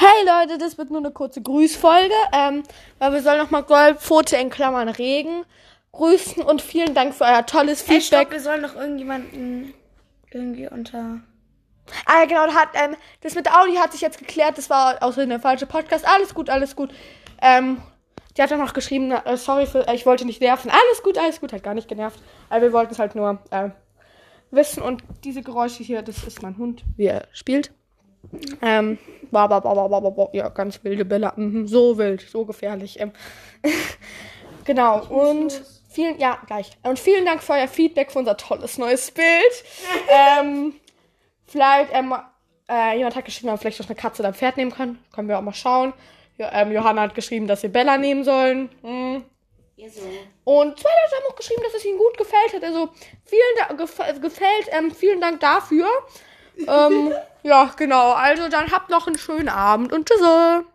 Hey Leute, das wird nur eine kurze Grüßfolge, ähm, weil wir sollen nochmal Goldpfote in Klammern Regen grüßen und vielen Dank für euer tolles Hey, stopp, Feedback. wir sollen doch irgendjemanden irgendwie unter. ah ja, genau, hat, ähm, das mit Audi hat sich jetzt geklärt, das war außerdem der falsche Podcast. Alles gut, alles gut. Ähm, die hat dann noch geschrieben, äh, sorry für, äh, ich wollte nicht nerven. Alles gut, alles gut, hat gar nicht genervt. Aber wir wollten es halt nur äh, wissen und diese Geräusche hier, das ist mein Hund, wie er spielt. Ähm, ja, ganz wilde Bälle. Mhm, so wild, so gefährlich. Ähm. genau, und vielen, ja, gleich. Und vielen Dank für euer Feedback für unser tolles neues Bild. ähm, vielleicht, ähm, äh, jemand hat geschrieben, ob wir vielleicht noch eine Katze oder ein Pferd nehmen können. Können wir auch mal schauen. Ja, ähm, Johanna hat geschrieben, dass wir Bella nehmen sollen. Mhm. So. Und zwei Leute haben auch geschrieben, dass es ihnen gut gefällt hat. Also vielen Dank, gef gefällt, ähm, vielen Dank dafür. ähm, ja, genau. Also dann habt noch einen schönen Abend und tschüss.